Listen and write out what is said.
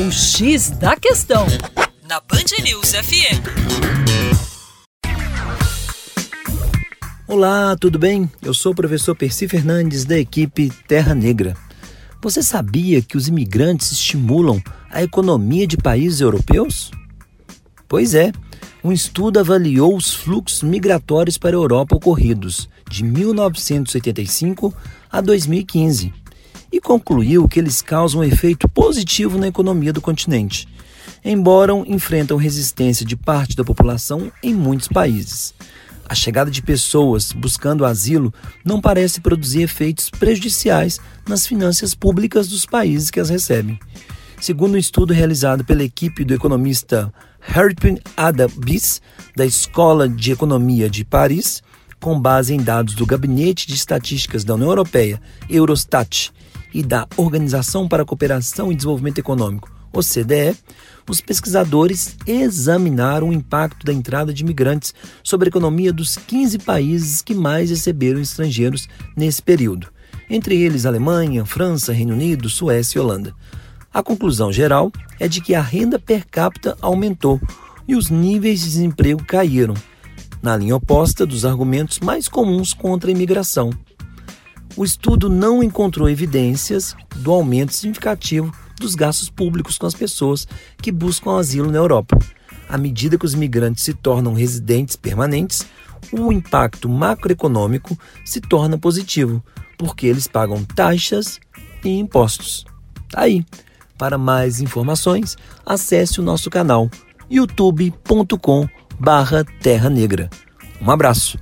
O X da Questão, na Band News FM. Olá, tudo bem? Eu sou o professor Percy Fernandes, da equipe Terra Negra. Você sabia que os imigrantes estimulam a economia de países europeus? Pois é, um estudo avaliou os fluxos migratórios para a Europa ocorridos de 1985 a 2015 e concluiu que eles causam um efeito positivo na economia do continente, embora enfrentam resistência de parte da população em muitos países. A chegada de pessoas buscando asilo não parece produzir efeitos prejudiciais nas finanças públicas dos países que as recebem. Segundo um estudo realizado pela equipe do economista Herpin Adabis, da Escola de Economia de Paris, com base em dados do Gabinete de Estatísticas da União Europeia, Eurostat, e da Organização para a Cooperação e Desenvolvimento Econômico, OCDE, os pesquisadores examinaram o impacto da entrada de imigrantes sobre a economia dos 15 países que mais receberam estrangeiros nesse período, entre eles Alemanha, França, Reino Unido, Suécia e Holanda. A conclusão geral é de que a renda per capita aumentou e os níveis de desemprego caíram, na linha oposta dos argumentos mais comuns contra a imigração. O estudo não encontrou evidências do aumento significativo dos gastos públicos com as pessoas que buscam asilo na Europa. À medida que os imigrantes se tornam residentes permanentes, o impacto macroeconômico se torna positivo, porque eles pagam taxas e impostos. Tá aí. Para mais informações, acesse o nosso canal youtube.com/terra negra. Um abraço.